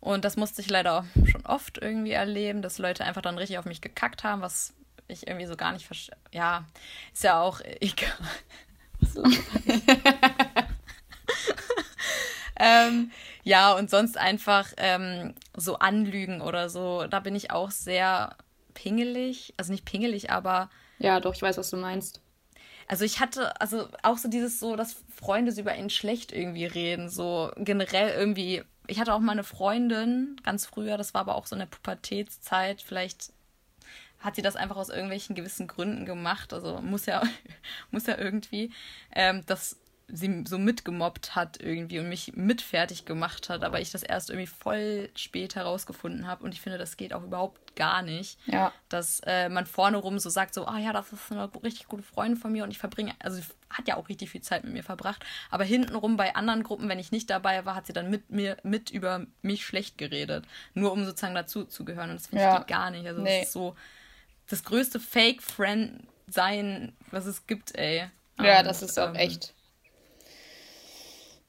Und das musste ich leider auch schon oft irgendwie erleben, dass Leute einfach dann richtig auf mich gekackt haben, was ich irgendwie so gar nicht verstehe. Ja, ist ja auch egal. ähm, ja, und sonst einfach ähm, so anlügen oder so. Da bin ich auch sehr pingelig. Also nicht pingelig, aber ja, doch, ich weiß, was du meinst. Also ich hatte, also auch so dieses so, dass Freunde so über ihn schlecht irgendwie reden, so generell irgendwie. Ich hatte auch mal eine Freundin ganz früher, das war aber auch so eine Pubertätszeit, vielleicht hat sie das einfach aus irgendwelchen gewissen Gründen gemacht, also muss ja, muss ja irgendwie, ähm, dass sie so mitgemobbt hat irgendwie und mich mitfertig gemacht hat, aber ich das erst irgendwie voll spät herausgefunden habe und ich finde, das geht auch überhaupt gar nicht, ja. dass äh, man vorne rum so sagt, so, ah oh ja, das ist eine richtig gute Freundin von mir und ich verbringe, also sie hat ja auch richtig viel Zeit mit mir verbracht, aber hintenrum bei anderen Gruppen, wenn ich nicht dabei war, hat sie dann mit mir, mit über mich schlecht geredet, nur um sozusagen dazu zu gehören und das finde ja. ich gar nicht, also nee. das ist so das größte Fake-Friend-Sein, was es gibt, ey. Ja, und, das ist auch ähm, echt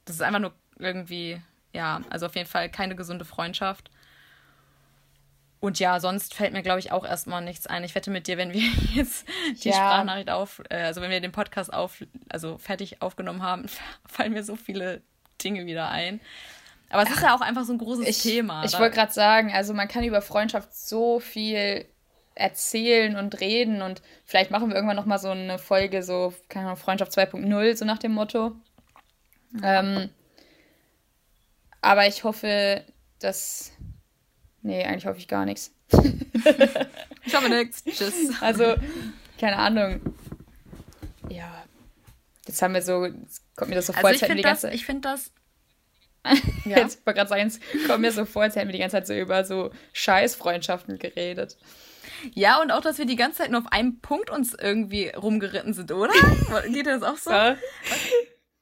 das ist einfach nur irgendwie, ja, also auf jeden Fall keine gesunde Freundschaft. Und ja, sonst fällt mir, glaube ich, auch erstmal nichts ein. Ich wette mit dir, wenn wir jetzt die ja. Sprachnachricht auf, äh, also wenn wir den Podcast auf, also fertig aufgenommen haben, fallen mir so viele Dinge wieder ein. Aber es Ach, ist ja auch einfach so ein großes ich, Thema. Ich wollte gerade sagen, also man kann über Freundschaft so viel erzählen und reden und vielleicht machen wir irgendwann nochmal so eine Folge, so, keine Ahnung, Freundschaft 2.0, so nach dem Motto. Ähm, aber ich hoffe, dass. Nee, eigentlich hoffe ich gar nichts. ich hoffe nichts. Tschüss. Also, keine Ahnung. Ja. Jetzt haben wir so. Kommt mir das so vor, also als hätten wir die ganze Zeit. Ich finde das. Ja. Jetzt wollte gerade sagen, es kommt mir so vor, als hätten wir die ganze Zeit so über so Scheißfreundschaften geredet. Ja, und auch, dass wir die ganze Zeit nur auf einem Punkt uns irgendwie rumgeritten sind, oder? Geht das auch so? Ja.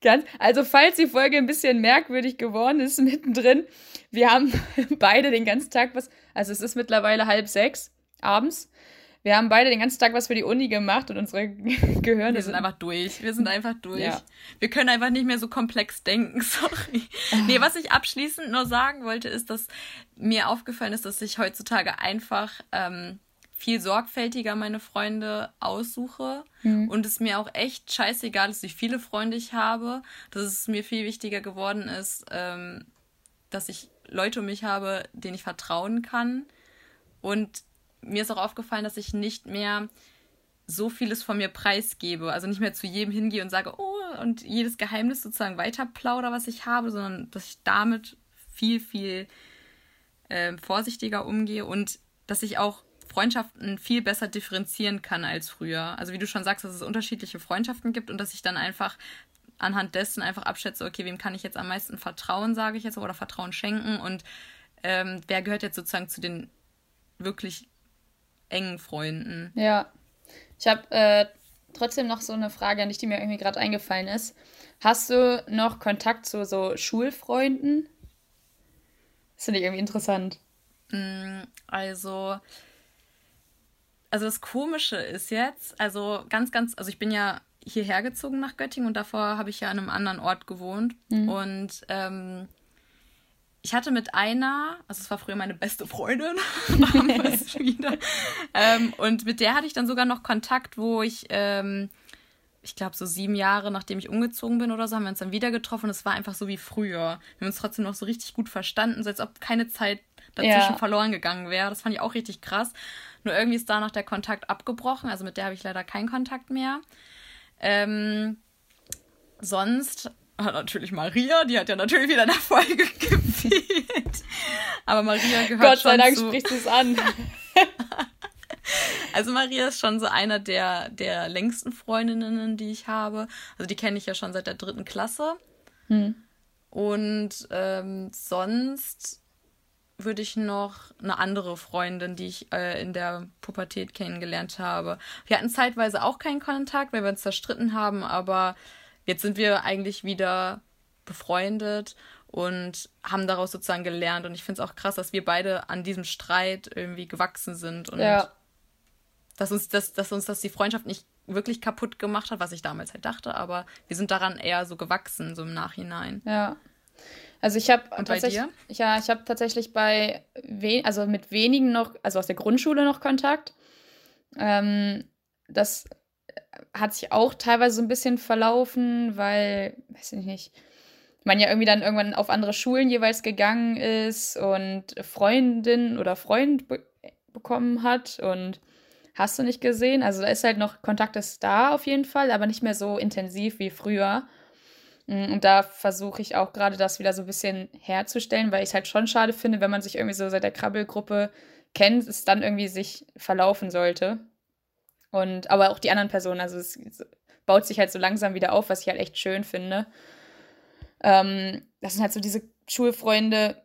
Ganz, also, falls die Folge ein bisschen merkwürdig geworden ist mittendrin, wir haben beide den ganzen Tag was, also es ist mittlerweile halb sechs abends. Wir haben beide den ganzen Tag was für die Uni gemacht und unsere Gehirne Wir sind einfach durch. Wir sind einfach durch. Ja. Wir können einfach nicht mehr so komplex denken, sorry. Oh. Nee, was ich abschließend nur sagen wollte, ist, dass mir aufgefallen ist, dass ich heutzutage einfach ähm, viel sorgfältiger meine Freunde aussuche mhm. und es mir auch echt scheißegal ist, wie viele Freunde ich habe, dass es mir viel wichtiger geworden ist, ähm, dass ich Leute um mich habe, denen ich vertrauen kann. Und mir ist auch aufgefallen, dass ich nicht mehr so vieles von mir preisgebe. Also nicht mehr zu jedem hingehe und sage, oh, und jedes Geheimnis sozusagen weiterplauder, was ich habe, sondern dass ich damit viel, viel äh, vorsichtiger umgehe und dass ich auch Freundschaften viel besser differenzieren kann als früher. Also wie du schon sagst, dass es unterschiedliche Freundschaften gibt und dass ich dann einfach anhand dessen einfach abschätze, okay, wem kann ich jetzt am meisten vertrauen, sage ich jetzt, oder Vertrauen schenken und ähm, wer gehört jetzt sozusagen zu den wirklich engen Freunden. Ja. Ich habe äh, trotzdem noch so eine Frage an dich, die mir irgendwie gerade eingefallen ist. Hast du noch Kontakt zu so Schulfreunden? Das finde ich irgendwie interessant. Mm, also, also das Komische ist jetzt, also ganz, ganz, also ich bin ja hierher gezogen nach Göttingen und davor habe ich ja an einem anderen Ort gewohnt. Mhm. Und ähm, ich hatte mit einer, also es war früher meine beste Freundin, damals wieder, ähm, und mit der hatte ich dann sogar noch Kontakt, wo ich, ähm, ich glaube, so sieben Jahre nachdem ich umgezogen bin oder so, haben wir uns dann wieder getroffen es war einfach so wie früher. Wir haben uns trotzdem noch so richtig gut verstanden, so als ob keine Zeit dazwischen ja. verloren gegangen wäre. Das fand ich auch richtig krass. Nur irgendwie ist danach der Kontakt abgebrochen. Also mit der habe ich leider keinen Kontakt mehr. Ähm, sonst hat natürlich Maria, die hat ja natürlich wieder in der Folge gefehlt. Aber Maria gehört Gott sei Dank zu... sprichst du es an. also Maria ist schon so einer der, der längsten Freundinnen, die ich habe. Also die kenne ich ja schon seit der dritten Klasse. Hm. Und ähm, sonst würde ich noch eine andere Freundin, die ich äh, in der Pubertät kennengelernt habe. Wir hatten zeitweise auch keinen Kontakt, weil wir uns zerstritten haben, aber jetzt sind wir eigentlich wieder befreundet und haben daraus sozusagen gelernt. Und ich finde es auch krass, dass wir beide an diesem Streit irgendwie gewachsen sind und ja. dass uns das, dass uns das die Freundschaft nicht wirklich kaputt gemacht hat, was ich damals halt dachte, aber wir sind daran eher so gewachsen, so im Nachhinein. Ja. Also ich habe tatsächlich, ja, ich habe tatsächlich bei, also mit wenigen noch, also aus der Grundschule noch Kontakt. Ähm, das hat sich auch teilweise so ein bisschen verlaufen, weil, weiß ich nicht, man ja irgendwie dann irgendwann auf andere Schulen jeweils gegangen ist und Freundin oder Freund be bekommen hat und hast du nicht gesehen. Also da ist halt noch Kontakt ist da auf jeden Fall, aber nicht mehr so intensiv wie früher. Mm, und da versuche ich auch gerade das wieder so ein bisschen herzustellen, weil ich es halt schon schade finde, wenn man sich irgendwie so seit der Krabbelgruppe kennt, es dann irgendwie sich verlaufen sollte. Und aber auch die anderen Personen, also es baut sich halt so langsam wieder auf, was ich halt echt schön finde. Ähm, das sind halt so diese Schulfreunde,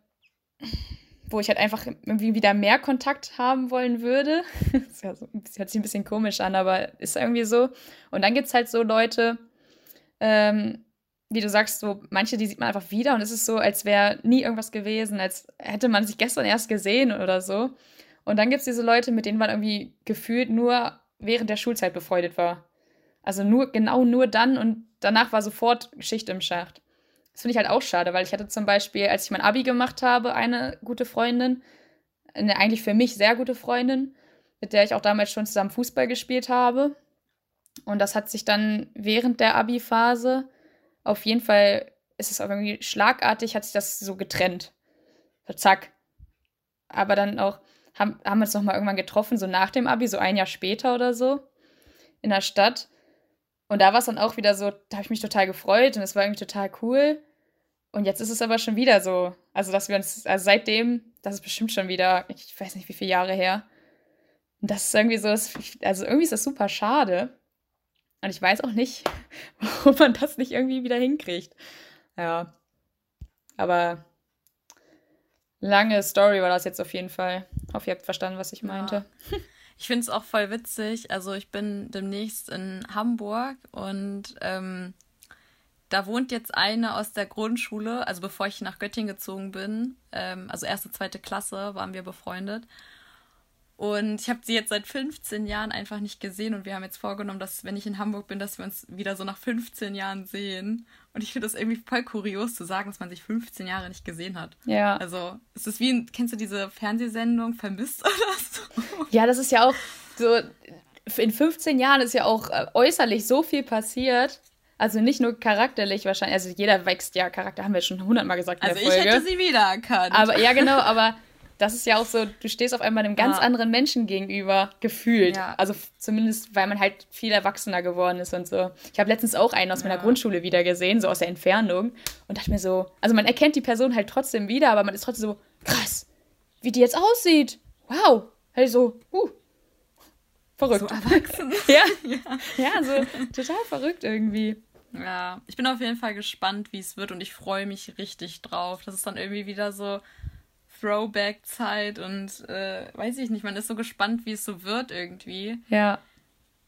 wo ich halt einfach irgendwie wieder mehr Kontakt haben wollen würde. das hört sich ein bisschen komisch an, aber ist irgendwie so. Und dann gibt es halt so Leute, ähm, wie du sagst, so manche, die sieht man einfach wieder und es ist so, als wäre nie irgendwas gewesen, als hätte man sich gestern erst gesehen oder so. Und dann gibt es diese Leute, mit denen man irgendwie gefühlt nur während der Schulzeit befreundet war. Also nur, genau nur dann und danach war sofort Schicht im Schacht. Das finde ich halt auch schade, weil ich hatte zum Beispiel, als ich mein Abi gemacht habe, eine gute Freundin, eine eigentlich für mich sehr gute Freundin, mit der ich auch damals schon zusammen Fußball gespielt habe. Und das hat sich dann während der Abi-Phase auf jeden Fall, ist es auch irgendwie schlagartig, hat sich das so getrennt. So, zack. Aber dann auch, haben, haben wir uns nochmal irgendwann getroffen, so nach dem Abi, so ein Jahr später oder so, in der Stadt. Und da war es dann auch wieder so, da habe ich mich total gefreut und es war irgendwie total cool. Und jetzt ist es aber schon wieder so. Also, dass wir uns, also seitdem, das ist bestimmt schon wieder, ich weiß nicht wie viele Jahre her. Und das ist irgendwie so, also irgendwie ist das super schade. Und ich weiß auch nicht, warum man das nicht irgendwie wieder hinkriegt. Ja. Aber lange Story war das jetzt auf jeden Fall. Ich hoffe, ihr habt verstanden, was ich meinte. Ja. Ich finde es auch voll witzig. Also ich bin demnächst in Hamburg und ähm, da wohnt jetzt eine aus der Grundschule, also bevor ich nach Göttingen gezogen bin, ähm, also erste, zweite Klasse waren wir befreundet. Und ich habe sie jetzt seit 15 Jahren einfach nicht gesehen und wir haben jetzt vorgenommen, dass wenn ich in Hamburg bin, dass wir uns wieder so nach 15 Jahren sehen. Und ich finde das irgendwie voll kurios zu sagen, dass man sich 15 Jahre nicht gesehen hat. Ja. Also es ist wie, kennst du diese Fernsehsendung Vermisst oder so? Ja, das ist ja auch so, in 15 Jahren ist ja auch äh, äußerlich so viel passiert. Also nicht nur charakterlich wahrscheinlich, also jeder wächst ja Charakter, haben wir schon hundertmal gesagt in also der Folge. Also ich hätte sie wiedererkannt. Aber ja, genau, aber das ist ja auch so, du stehst auf einmal einem ganz ja. anderen Menschen gegenüber, gefühlt. Ja. Also zumindest, weil man halt viel erwachsener geworden ist und so. Ich habe letztens auch einen aus meiner Grundschule wieder gesehen, so aus der Entfernung. Und dachte mir so, also man erkennt die Person halt trotzdem wieder, aber man ist trotzdem so, krass, wie die jetzt aussieht. Wow. Halt so, uh, verrückt. So erwachsen. ja. ja. Ja, so total verrückt irgendwie. Ja, ich bin auf jeden Fall gespannt, wie es wird und ich freue mich richtig drauf. Das ist dann irgendwie wieder so Throwback-Zeit und äh, weiß ich nicht, man ist so gespannt, wie es so wird irgendwie. Ja.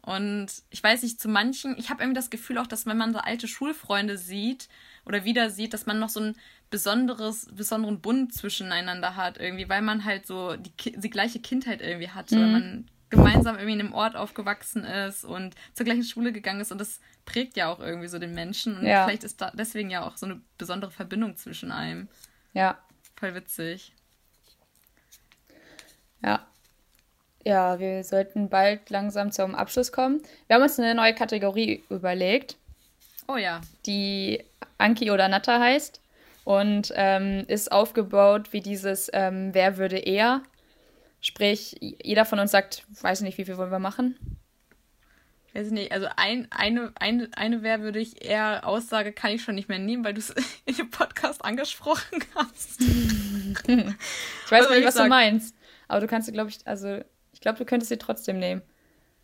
Und ich weiß nicht, zu manchen, ich habe irgendwie das Gefühl auch, dass wenn man so alte Schulfreunde sieht oder wieder sieht, dass man noch so ein besonderes, besonderen Bund zwischeneinander hat irgendwie, weil man halt so die, die gleiche Kindheit irgendwie hatte, mhm. weil man gemeinsam irgendwie in einem Ort aufgewachsen ist und zur gleichen Schule gegangen ist und das prägt ja auch irgendwie so den Menschen und ja. vielleicht ist da deswegen ja auch so eine besondere Verbindung zwischen einem. Ja. Voll witzig. Ja. Ja, wir sollten bald langsam zum Abschluss kommen. Wir haben uns eine neue Kategorie überlegt. Oh ja. Die Anki oder Natta heißt und ähm, ist aufgebaut wie dieses ähm, Wer würde eher. Sprich, jeder von uns sagt, weiß nicht, wie viel wollen wir machen? weiß ich nicht, also ein, eine, eine, eine Wer würde ich eher Aussage kann ich schon nicht mehr nehmen, weil du es in dem Podcast angesprochen hast. ich weiß aber nicht, was sag, du meinst. Aber du kannst sie, glaube ich, also ich glaube, du könntest sie trotzdem nehmen.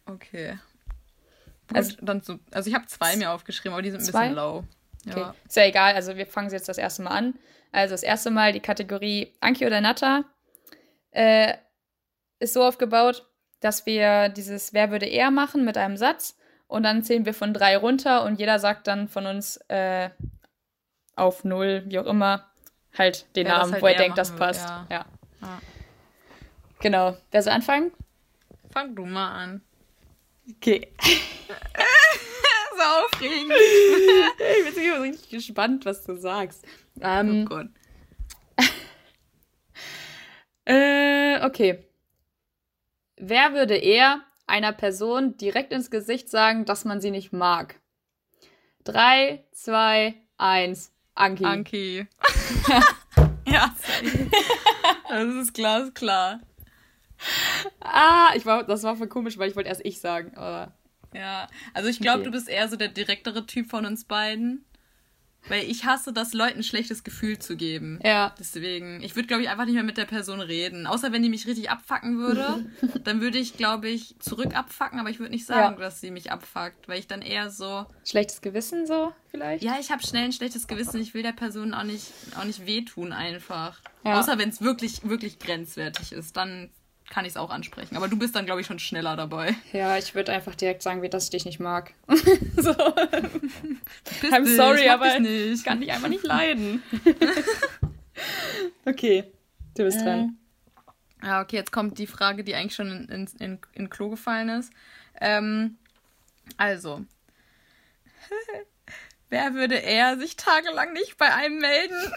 Okay. Gut, also, dann so, also ich habe zwei mir aufgeschrieben, aber die sind ein zwei? bisschen low. Okay. Ja. Ist ja egal, also wir fangen jetzt das erste Mal an. Also das erste Mal die Kategorie Anki oder Natta äh, ist so aufgebaut, dass wir dieses Wer würde eher machen mit einem Satz und dann zählen wir von drei runter und jeder sagt dann von uns äh, auf null, wie auch immer, halt den Wer Namen, halt wo er denkt, das passt. Ja. ja. ja. Genau. Wer soll anfangen? Fang du mal an. Okay. so aufregend. ich bin immer richtig gespannt, was du sagst. Ähm, oh Gott. äh, okay. Wer würde eher einer Person direkt ins Gesicht sagen, dass man sie nicht mag? Drei, zwei, eins. Anki. Anki. ja, das ist glasklar ah, ich war, das war voll komisch, weil ich wollte erst ich sagen. Aber ja, also ich glaube, okay. du bist eher so der direktere Typ von uns beiden. Weil ich hasse das, Leuten ein schlechtes Gefühl zu geben. Ja. Deswegen, ich würde, glaube ich, einfach nicht mehr mit der Person reden. Außer wenn die mich richtig abfacken würde, dann würde ich, glaube ich, zurück abfacken, aber ich würde nicht sagen, ja. dass sie mich abfuckt, weil ich dann eher so. Schlechtes Gewissen so, vielleicht? Ja, ich habe schnell ein schlechtes Gewissen. Ich will der Person auch nicht, auch nicht wehtun, einfach. Ja. Außer wenn es wirklich, wirklich grenzwertig ist. Dann kann ich es auch ansprechen. Aber du bist dann, glaube ich, schon schneller dabei. Ja, ich würde einfach direkt sagen, dass ich dich nicht mag. so. I'm nicht, sorry, aber ich kann dich einfach nicht leiden. okay, du bist dran. Ja, okay, jetzt kommt die Frage, die eigentlich schon in, in, in, in Klo gefallen ist. Ähm, also, wer würde eher sich tagelang nicht bei einem melden?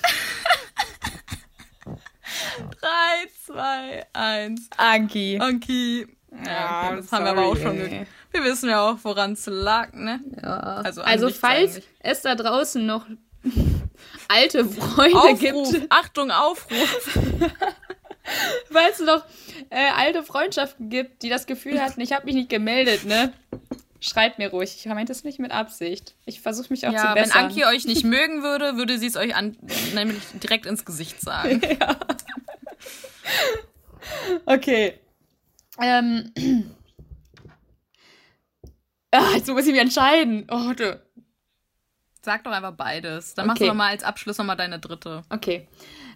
Drei, zwei, eins. Anki. Anki. Ja, okay, das haben wir aber auch schon. Ge wir wissen ja auch, woran es lag, ne? Ja. Also, also falls eigentlich. es da draußen noch alte Freunde Aufruf. gibt. Achtung, Aufruf. falls es noch äh, alte Freundschaften gibt, die das Gefühl hatten, ich habe mich nicht gemeldet, ne? Schreibt mir ruhig. Ich meinte es nicht mit Absicht. Ich versuche mich auch ja, zu bessern. Wenn Anki euch nicht mögen würde, würde sie es euch an, nämlich direkt ins Gesicht sagen. ja. Okay. Ähm. Ah, jetzt muss ich mich entscheiden. Oh, du. Sag doch einfach beides. Dann okay. machst du noch mal als Abschluss noch mal deine dritte. Okay.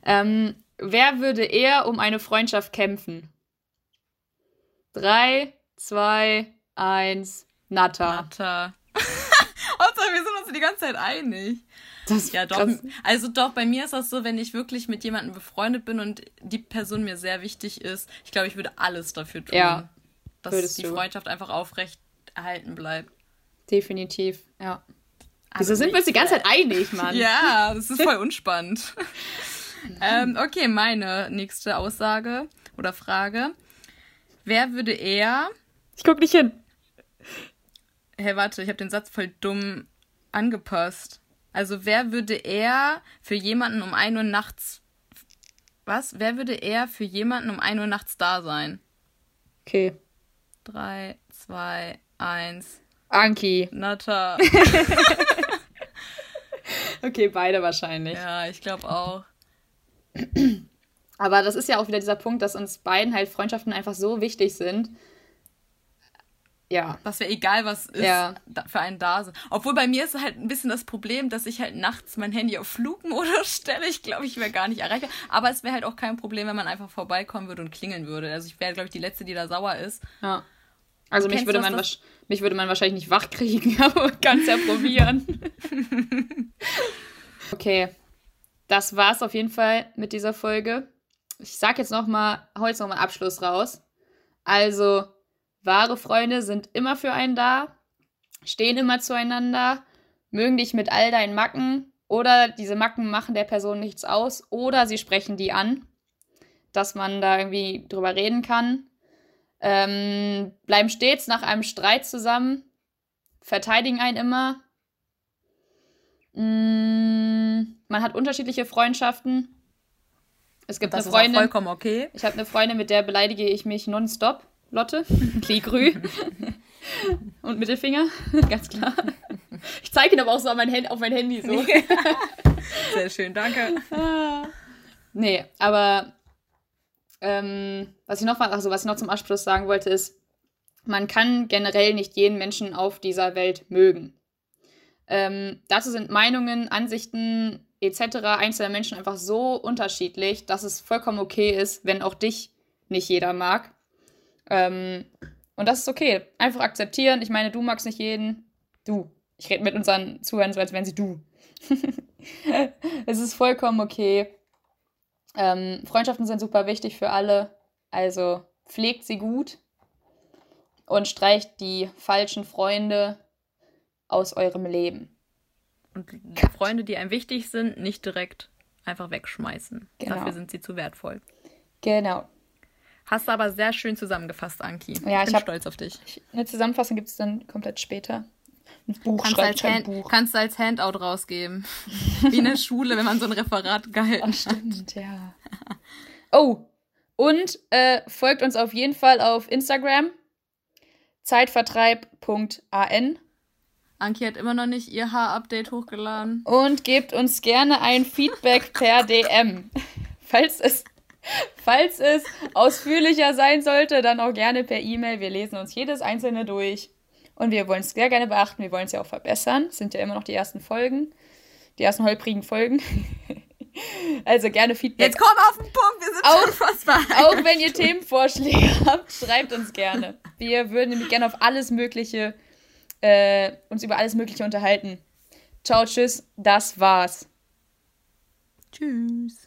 Ähm, wer würde eher um eine Freundschaft kämpfen? Drei, zwei, eins. Natter. Natter. Hauptsache, wir sind uns die ganze Zeit einig. Das ja, doch. Also doch, bei mir ist das so, wenn ich wirklich mit jemandem befreundet bin und die Person mir sehr wichtig ist, ich glaube, ich würde alles dafür tun, ja, dass die du. Freundschaft einfach aufrecht erhalten bleibt. Definitiv, ja. Also Wieso sind wir uns die ganze Zeit einig, Mann? Ja, das ist voll unspannend. ähm, okay, meine nächste Aussage oder Frage. Wer würde eher. Ich guck nicht hin. Hey, warte, ich habe den Satz voll dumm angepasst. Also, wer würde eher für jemanden um 1 Uhr nachts. Was? Wer würde eher für jemanden um 1 Uhr nachts da sein? Okay. 3, 2, 1. Anki. Nata. okay, beide wahrscheinlich. Ja, ich glaube auch. Aber das ist ja auch wieder dieser Punkt, dass uns beiden halt Freundschaften einfach so wichtig sind, ja. Was wäre egal, was ist, ja. für einen da sind. Obwohl bei mir ist halt ein bisschen das Problem, dass ich halt nachts mein Handy auf Flugmodus stelle. Ich glaube, ich wäre gar nicht erreichbar. Aber es wäre halt auch kein Problem, wenn man einfach vorbeikommen würde und klingeln würde. Also ich wäre, glaube ich, die Letzte, die da sauer ist. Ja. Also mich würde, man mich würde man wahrscheinlich nicht wach kriegen, aber kann es ja probieren. okay. Das war's auf jeden Fall mit dieser Folge. Ich sag jetzt noch mal, hau jetzt noch mal Abschluss raus. Also, Wahre Freunde sind immer für einen da, stehen immer zueinander, mögen dich mit all deinen Macken oder diese Macken machen der Person nichts aus oder sie sprechen die an, dass man da irgendwie drüber reden kann. Ähm, bleiben stets nach einem Streit zusammen, verteidigen einen immer. Mm, man hat unterschiedliche Freundschaften. Es gibt das eine Freundin. vollkommen okay. Ich habe eine Freundin, mit der beleidige ich mich nonstop. Lotte, Kligrü und Mittelfinger, ganz klar. Ich zeige ihn aber auch so auf mein, auf mein Handy so. Sehr schön, danke. nee, aber ähm, was ich noch also was ich noch zum Abschluss sagen wollte, ist, man kann generell nicht jeden Menschen auf dieser Welt mögen. Ähm, dazu sind Meinungen, Ansichten etc. einzelner Menschen einfach so unterschiedlich, dass es vollkommen okay ist, wenn auch dich nicht jeder mag. Ähm, und das ist okay. Einfach akzeptieren. Ich meine, du magst nicht jeden. Du. Ich rede mit unseren Zuhörern so, als wären sie du. es ist vollkommen okay. Ähm, Freundschaften sind super wichtig für alle. Also pflegt sie gut und streicht die falschen Freunde aus eurem Leben. Und Freunde, die einem wichtig sind, nicht direkt einfach wegschmeißen. Genau. Dafür sind sie zu wertvoll. Genau. Hast du aber sehr schön zusammengefasst, Anki. Ja, ich bin hab, stolz auf dich. Eine Zusammenfassung gibt es dann komplett später. Ein Buch kannst schreibt als Buch. Kannst du als Handout rausgeben. Wie in der Schule, wenn man so ein Referat gehalten hat. Stimmt, ja. Oh, und äh, folgt uns auf jeden Fall auf Instagram. Zeitvertreib.an. Anki hat immer noch nicht ihr Haar-Update hochgeladen. Und gebt uns gerne ein Feedback per DM. Falls es Falls es ausführlicher sein sollte, dann auch gerne per E-Mail. Wir lesen uns jedes einzelne durch. Und wir wollen es sehr gerne beachten. Wir wollen es ja auch verbessern. Das sind ja immer noch die ersten Folgen. Die ersten holprigen Folgen. also gerne Feedback. Jetzt komm auf den Punkt. Wir sind auch, schon fast bei. Auch wenn ihr Themenvorschläge habt, schreibt uns gerne. Wir würden nämlich gerne auf alles Mögliche, äh, uns über alles Mögliche unterhalten. Ciao, tschüss. Das war's. Tschüss.